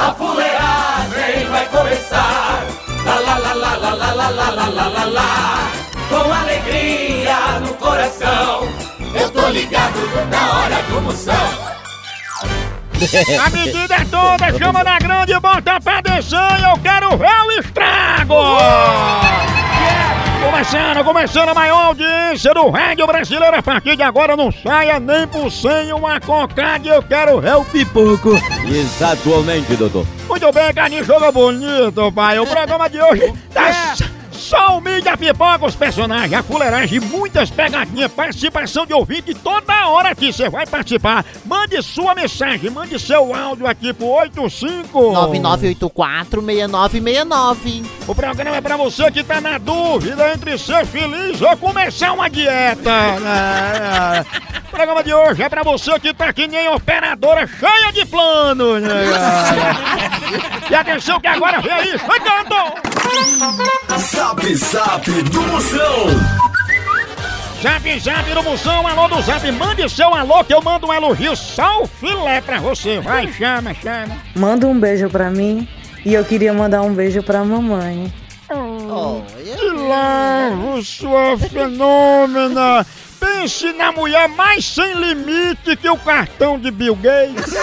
A fuleagem vai começar. Lá, lá, lá, lá, lá, lá, lá, lá, lá, lá, lá, lá. Com alegria no coração. Eu tô ligado na hora do Moção. A medida é toda, chama na grande e bota pra descer, eu quero ver o estrago! Começando, começando a maior audiência do rádio brasileiro, a partir de agora não saia nem por cem uma cocada, eu quero ver o pipoco! Exatamente, doutor. Muito bem, Carlinhos, jogo bonito, pai, o programa de hoje tá... Só o mídia pipoca, os personagens, a fuleiragem, muitas pegadinhas, participação de ouvinte toda hora aqui. Você vai participar. Mande sua mensagem, mande seu áudio aqui pro 85 9984-6969. O programa é pra você que tá na dúvida entre ser feliz ou começar uma dieta. É, é. O programa de hoje é pra você que tá que nem operadora cheia de planos. E atenção que agora vem aí, chegando! Zap Zap do Moção. Zap Zap do Moção, alô do Zap, mande seu alô que eu mando um elogio só o filé pra você. Vai, chama, chama. Manda um beijo pra mim e eu queria mandar um beijo pra mamãe. Oh, Que lavo, sua fenômena! Pense na mulher mais sem limite que o cartão de Bill Gates.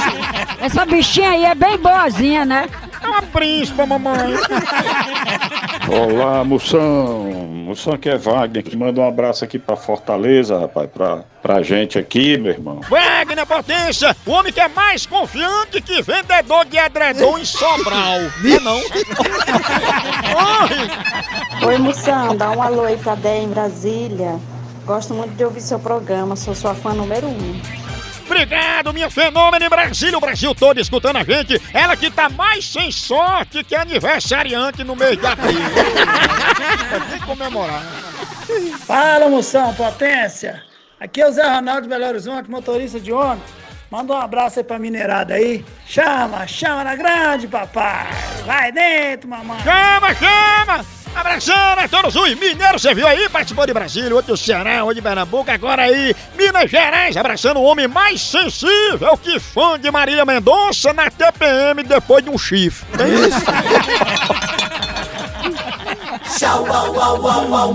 Essa bichinha aí é bem boazinha, né? É uma príncipa, mamãe. Olá, Moção. Moção que é Wagner, que manda um abraço aqui pra Fortaleza, rapaz, pra, pra gente aqui, meu irmão. Wagner Potência, o homem que é mais confiante que vendedor de edredom em Sobral. Não é não? Oi. Oi, Moção, dá um alô aí pra Dé em Brasília. Gosto muito de ouvir seu programa, sou sua fã número um. Obrigado, minha fenômena em Brasília, o Brasil todo escutando a gente. Ela que tá mais sem sorte que aniversariante no mês de abril. Tem que comemorar. Fala, moção, potência! Aqui é o Zé Ronaldo de Belo Horizonte, motorista de ônibus. Manda um abraço aí pra mineirada aí. Chama, chama na grande, papai! Vai dentro, mamãe! Chama, chama! Abraçando a todos os mineiros, você viu aí? Participou de Brasília, outro do Ceará, outro de Pernambuco, agora aí, Minas Gerais, abraçando o homem mais sensível que fã de Maria Mendonça na TPM depois de um chifre. Tem isso? Tchau, au, au, au, au,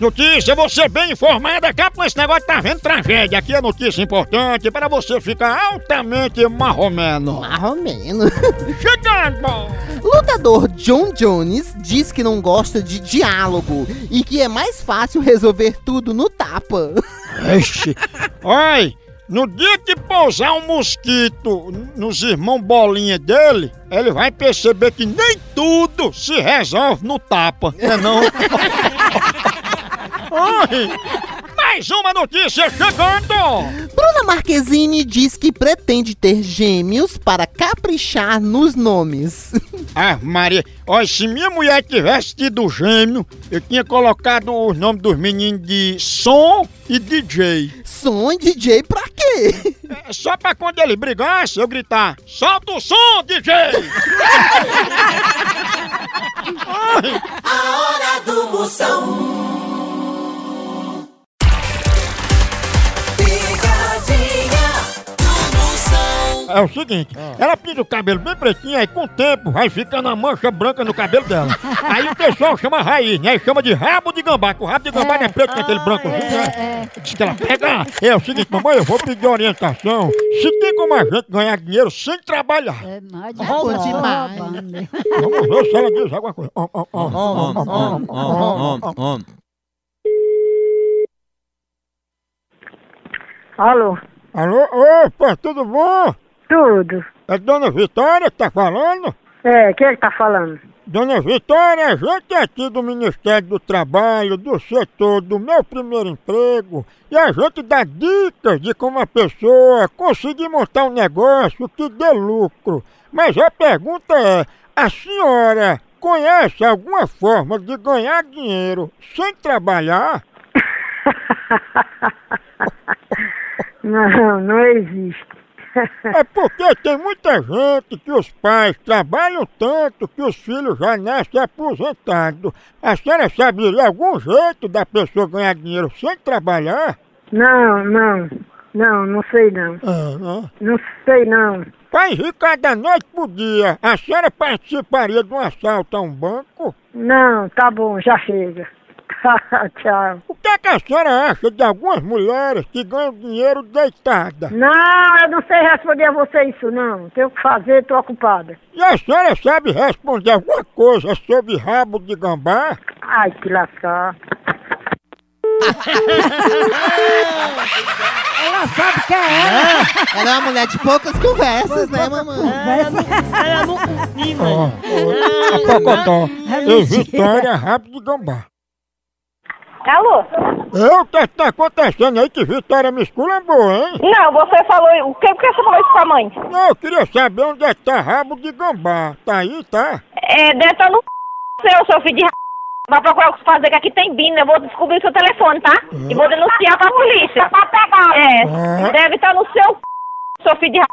Notícia, você bem informada, acaba com esse negócio, tá vendo tragédia. Aqui é notícia importante para você ficar altamente marromeno. Marromeno. Chegando! Lutador John Jones diz que não gosta de diálogo e que é mais fácil resolver tudo no tapa. Ixi. Oi, no dia que pousar um mosquito nos irmãos bolinha dele, ele vai perceber que nem tudo se resolve no tapa, né não? Oi, mais uma notícia chegando! Bruna Marquezine diz que pretende ter gêmeos para caprichar nos nomes. Ah, Maria, olha, se minha mulher tivesse tido gêmeo, eu tinha colocado os nomes dos meninos de Som e DJ. Som e DJ pra quê? É só pra quando eles brigassem, eu gritar, solta o som, DJ! A hora do Moção. É o seguinte, ah. ela pinta o cabelo bem pretinho, aí com o tempo vai ficando a mancha branca no cabelo dela. aí o pessoal chama raiz, né? Chama de rabo de gambá, que o rabo de gambá não é, é. preto, com aquele ah, branco. É, né? É, diz que ela pega. É o seguinte, mamãe, eu vou pedir orientação. Se tem como a gente ganhar dinheiro sem trabalhar. É mais de rouba. Né? Vamos ver se ela diz alguma coisa. Om. Alô? Alô, opa, tudo bom? tudo. É Dona Vitória que tá falando? É, quem é que tá falando? Dona Vitória, a gente é aqui do Ministério do Trabalho, do setor do meu primeiro emprego, e a gente dá dicas de como a pessoa conseguir montar um negócio que dê lucro. Mas a pergunta é, a senhora conhece alguma forma de ganhar dinheiro sem trabalhar? Não, não existe. É porque tem muita gente que os pais trabalham tanto que os filhos já nascem aposentados. A senhora saberia algum jeito da pessoa ganhar dinheiro sem trabalhar? Não, não, não, não sei não. É, né? Não sei não. Pai Ricardo, da noite pro dia, a senhora participaria de um assalto a um banco? Não, tá bom, já chega. Tchau. O que, é que a senhora acha de algumas mulheres que ganham dinheiro deitada? Não, eu não sei responder a você isso não. Tenho o que fazer, tô ocupada. E a senhora sabe responder alguma coisa sobre rabo de gambá? Ai, que lascar. Ela sabe que é ela. Ela é uma mulher de poucas conversas, né, mamãe? A Pocotó. E Vitória, rabo de gambá. Alô? Eu, o que tá acontecendo aí que Vitória me esculambou, hein? Não, você falou... O que, por que você falou isso com a mãe? Não, eu queria saber onde é que tá rabo de gambá. Tá aí, tá? É, deve estar no seu, seu filho de r... Vai procurar o que fazer, que aqui tem bina. Eu vou descobrir o seu telefone, tá? E vou denunciar pra polícia. Pra pegar. É, Ah. deve estar no seu seu filho de r...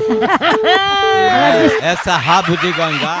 Essa rabo de gangá.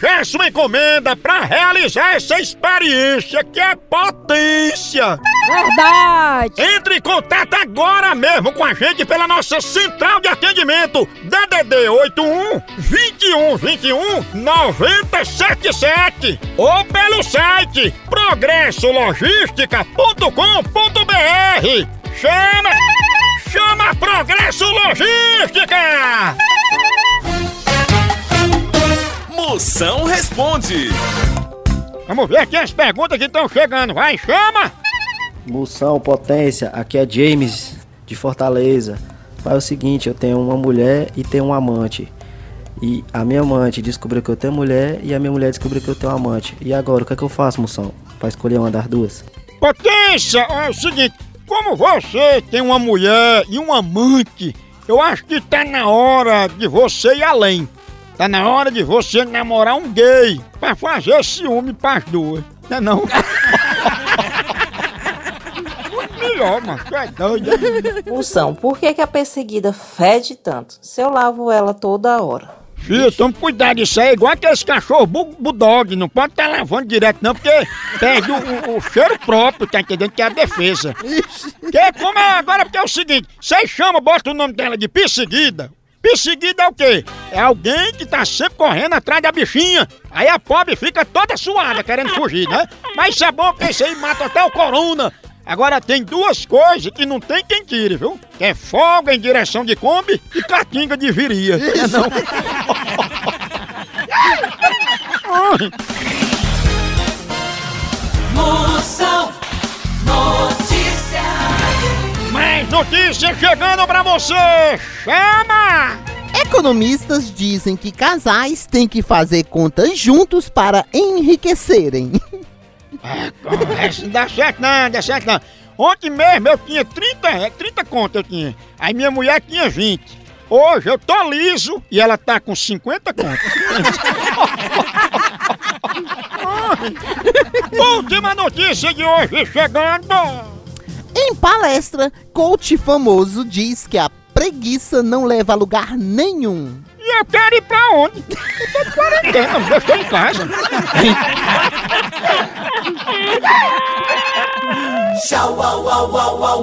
Já sua encomenda para realizar essa experiência que é potência. Verdade. Entre em contato agora mesmo com a gente pela nossa central de atendimento DDD 81 21 21 9077 ou pelo site progressologística.com.br. Chama! Chama Progresso Logística! Moção responde. Vamos ver aqui as perguntas que estão chegando. Vai, chama! Moção, potência, aqui é James de Fortaleza. Faz o seguinte, eu tenho uma mulher e tenho um amante. E a minha amante descobriu que eu tenho mulher e a minha mulher descobriu que eu tenho amante. E agora, o que é que eu faço, moção? Pra escolher uma das duas? Potência, é o seguinte, como você tem uma mulher e um amante, eu acho que tá na hora de você ir além. Tá na hora de você namorar um gay pra fazer ciúme pras duas. Não é não? pior, mano. Tu é doido. Moção, por que, que a perseguida fede tanto? Se eu lavo ela toda hora. Filho, toma cuidado, isso aí é igual aqueles cachorros bu bulldog, não pode estar lavando direto não, porque perde o, o- o cheiro próprio, tá entendendo? Que é a defesa. Que como é agora, porque é o seguinte, você chama, bota o nome dela de perseguida. Perseguida é o quê? É alguém que tá sempre correndo atrás da bichinha. Aí a pobre fica toda suada, querendo fugir, né? Mas isso é bom porque isso aí mata até o corona. Agora tem duas coisas que não tem quem tire, viu? Que é folga em direção de Kombi e catinga de viria. É não. Moção Notícias. Mais notícias chegando pra você! Chama! Economistas dizem que casais têm que fazer contas juntos para enriquecerem. Essa não dá certo não, dá certo não. Ontem mesmo eu tinha 30, é, 30 contas eu tinha. Aí minha mulher tinha 20. Hoje eu tô liso e ela tá com 50 contas. Última notícia de hoje chegando! Em palestra, coach famoso diz que a preguiça não leva a lugar nenhum. E eu quero ir pra onde? Eu tô de quarentena, eu em casa. Tchau, au, au, au, au,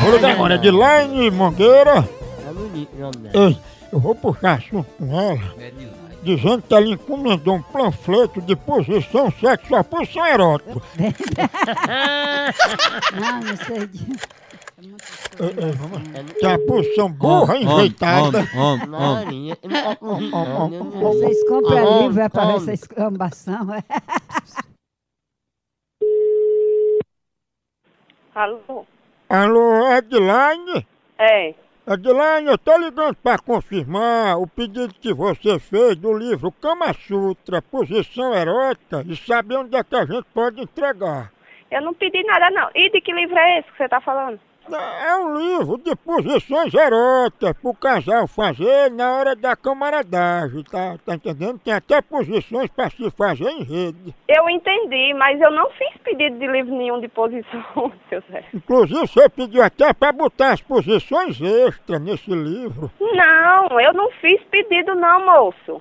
Vou ligar agora, Edilane Mangueira. Ei, eu vou puxar assunto com ela. Dizendo que ela encomendou um panfleto de posição sexual, posição erótica. Não, não sei. Ei, ei, vamos. Que é a posição burra, enjeitada. homem. Vocês compram livro é pra ver essa escambação. é? Alô? Alô, Edilane? É. Edilane, eu tô ligando pra confirmar o pedido que você fez do livro Kama Sutra, Posição Erótica, e saber onde é que a gente pode entregar. Eu não pedi nada, não. E de que livro é esse que você tá falando? É um livro de posições eróticas pro casal fazer na hora da camaradagem, tá, tá entendendo? Tem até posições pra se fazer em rede. Eu entendi, mas eu não fiz pedido de livro nenhum de posição, seu Zé. Inclusive, você pediu até pra botar as posições extras nesse livro. Não, eu não fiz pedido não, moço.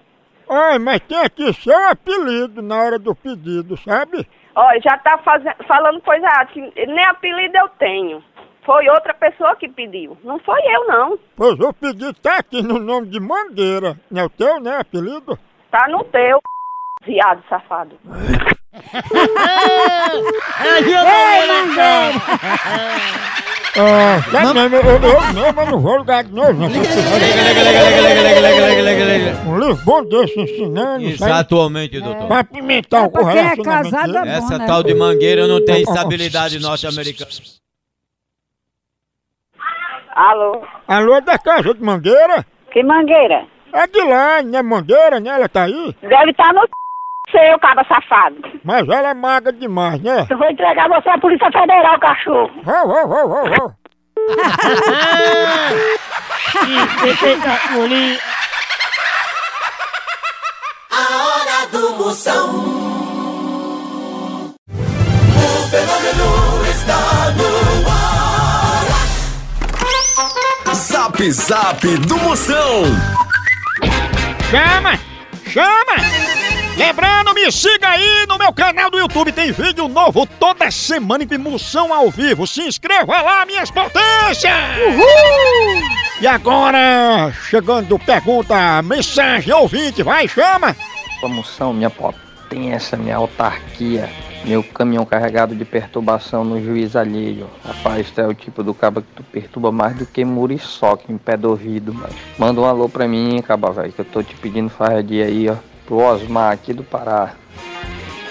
Ai, mas tem aqui seu apelido na hora do pedido, sabe? Olha, já tá faze- falando coisa que nem apelido eu tenho. Foi outra pessoa que pediu. Não foi eu, não. Pois o pedido tá aqui no nome de Mangueira. Não é o teu, né, apelido? Tá no teu, viado safado. Ei, Mangueira! Ah, tá mesmo, eu, eu mesmo eu não vou lugar de novo, não. Um livro bom desse ensinando, sabe? Exatamente, doutor. Pra apimentar o pra quem é é bom, Essa né? tal de mangueira não tem estabilidade norte-americana. Alô? Alô, é da casa de Mangueira? Que mangueira? É de lá, né, Mangueira, né? Ela tá aí? Deve estar no seu, cabra safado. Mas ela é magra demais, né? Eu vou entregar você à Polícia Federal, cachorro. Vou, vou, vou, vou, vou. A hora do Moção. Zap Zap do Moção. Chama! Chama! Lembrando, me siga aí no meu canal do YouTube tem vídeo novo toda semana em Moção ao vivo. Se inscreva lá, minhas potências! Uhul! E agora, chegando pergunta, mensagem ouvinte, vai, chama! Moção, minha potência, minha autarquia, meu caminhão carregado de perturbação no juiz alheio. Rapaz, tu é o tipo do cabo que tu perturba mais do que muriçoca em pé do ouvido, mas manda um alô pra mim, caba, velho, que eu tô te pedindo farradia aí, ó, pro Osmar aqui do Pará.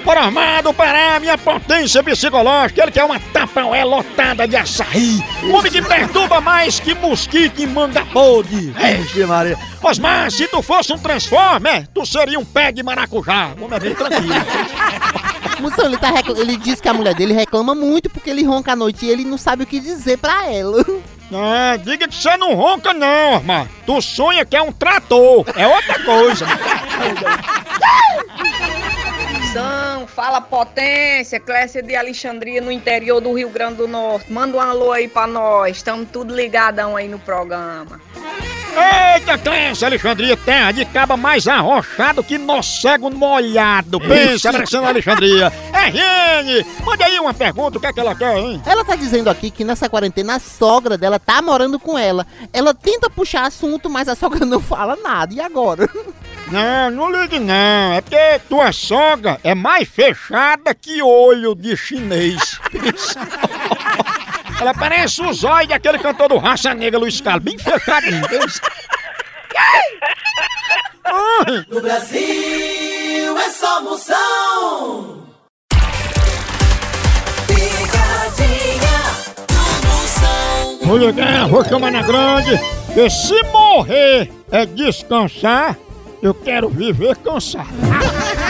Bora armado Pará, minha potência psicológica, ele quer uma tapaué lotada de açaí. Homem que perturba mais que mosquito em manga podre. Vixe Maria. Osmar, se tu fosse um Transformer, tu seria um pé de maracujá. Vamos é bem tranquilo. Moção, ele, tá recla- ele diz que a mulher dele reclama muito porque ele ronca à noite e ele não sabe o que dizer pra ela. Ah, diga que você não ronca não, Osmar. Tu sonha que é um trator, é outra coisa. São, fala potência, Clécia de Alexandria no interior do Rio Grande do Norte. Manda um alô aí pra nós, estamos tudo ligadão aí no programa. Eita, Clécia, Alexandria, terra de caba mais arrochado que cego molhado. Pensa, abraçando Alexandria. É, Rene, manda aí uma pergunta, o que é que ela quer, hein? Ela tá dizendo aqui que nessa quarentena a sogra dela tá morando com ela. Ela tenta puxar assunto, mas a sogra não fala nada. E agora? Não, não ligue não. É porque tua sogra é mais fechada que olho de chinês. Ela parece o zóio daquele cantor do Raça Negra, Luiz Carlos, bem fechadinho. No Brasil é só moção. Picadinha do moção. Vou ligar, vou chamar na grande, porque se morrer é descansar, eu quero viver cansado.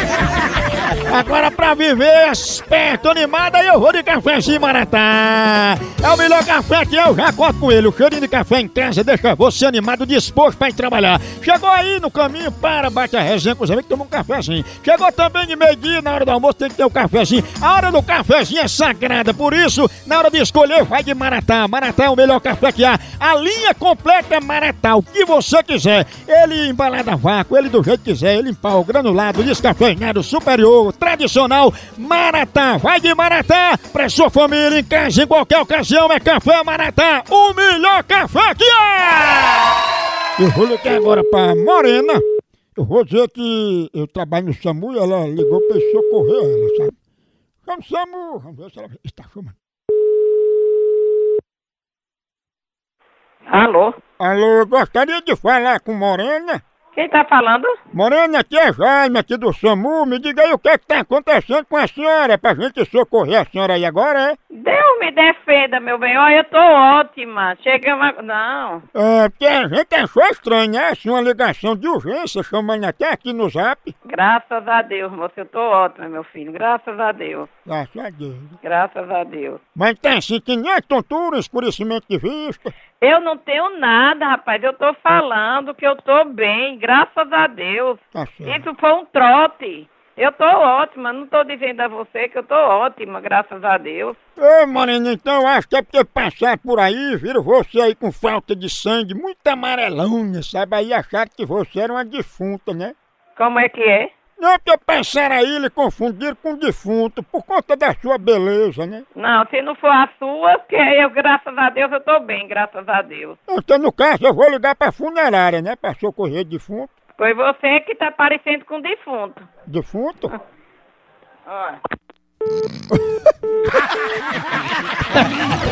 Agora pra viver esperto, animado, aí eu vou de cafezinho Maratá. É o melhor café que eu já conto com ele. O cheirinho de café em casa deixa você animado, disposto pra ir trabalhar. Chegou aí no caminho, para, bate a resenha com os amigos, toma um cafezinho. Chegou também de meio-dia, na hora do almoço tem que ter o cafezinho. A hora do cafezinho é sagrada, por isso, na hora de escolher, vai de Maratá. Maratá é o melhor café que há. A linha completa é Maratá, o que você quiser. Ele embalado a vácuo, ele do jeito que quiser, ele em pau, granulado, descafeinado, superior, tradicional. Maratá, vai de Maratá, pra sua família, em casa, em qualquer ocasião, é Café Maratá, o melhor café que há! Eu vou ligar agora pra Morena. Eu vou dizer que eu trabalho no SAMU e ela ligou pra eu socorrer ela, sabe? O SAMU, vamos ver se ela está chamando. Alô? Alô, gostaria de falar com Morena. Quem tá falando? Morena, aqui é Jaime, aqui do SAMU. Me diga aí o que é que tá acontecendo com a senhora, pra gente socorrer a senhora aí agora, é? Deus me defenda, meu bem. Olha, eu tô ótima. Chega uma... Não. É, porque a gente achou estranho, né? Assim, uma ligação de urgência, chamando até aqui no zap. Graças a Deus, moço. Eu tô ótima, meu filho. Graças a Deus. Graças a Deus. Graças a Deus. Mas tá assim, que nem a tontura, escurecimento de vista. Eu não tenho nada, rapaz. Eu tô falando que eu tô bem. Graças a Deus. Tá. Isso foi um trote. Eu tô ótima. Não tô dizendo a você que eu tô ótima, graças a Deus. Ô, Morena, então acho que é porque passar por aí, viram você aí com falta de sangue, muito amarelona, sabe? Aí acharam que você era uma defunta, né? Como é que é? Não, porque passaram aí e lhe confundiram com defunto por conta da sua beleza, né? Não, se não for a sua, que eu, graças a Deus, eu tô bem, graças a Deus. Então, no caso, eu vou ligar pra funerária, né? Pra socorrer defunto. Foi você que tá parecendo com defunto. Defunto? Olha.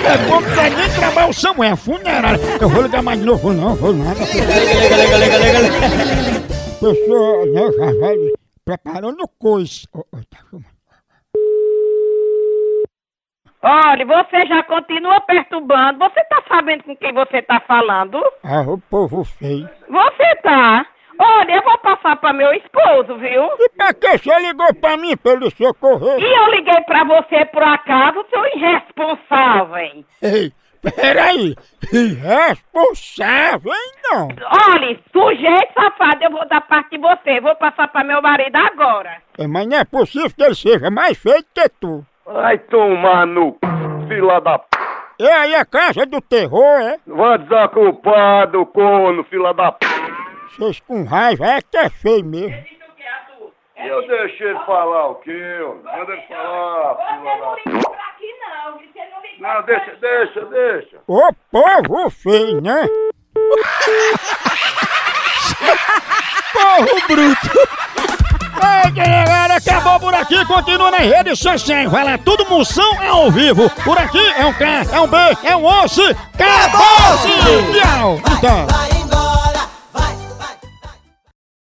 É bom vai nem trabalhar o Samuel, é funerária. Eu vou ligar mais de novo, não, vou nada. Liga, liga, liga, liga, liga. Pessoa, né, já vai preparando o coice. Ô, ô, tá. Olha, você já continua perturbando. Você tá sabendo com quem você tá falando? Ah, o povo feio. Você tá. Olha, eu vou passar pra meu esposo, viu? E pra que você ligou pra mim pra ele socorrer? E eu liguei pra você por acaso, seu irresponsável. Ei, peraí. Irresponsável, hein, não? Olha, sujeito safado, eu vou dar parte de você. Vou passar pra meu marido agora. É, mas não é possível que ele seja mais feio que tu. Vai tomar no c... fila da p... E aí a casa do terror, é? Vai desocupado, corno, fila da p... Vocês com raiva é que é feio mesmo. Eu deixei ele falar o quê? Manda ele falar, filha da... Não, deixa, deixa, deixa. Ô povo feio, né? Porro bruto! Ei, galera, acabou por aqui, continua nas redes sociais, vai lá, tudo moção é ao vivo. Por aqui é um K, é um B, é um osso, acabou-se! Tchau! Então.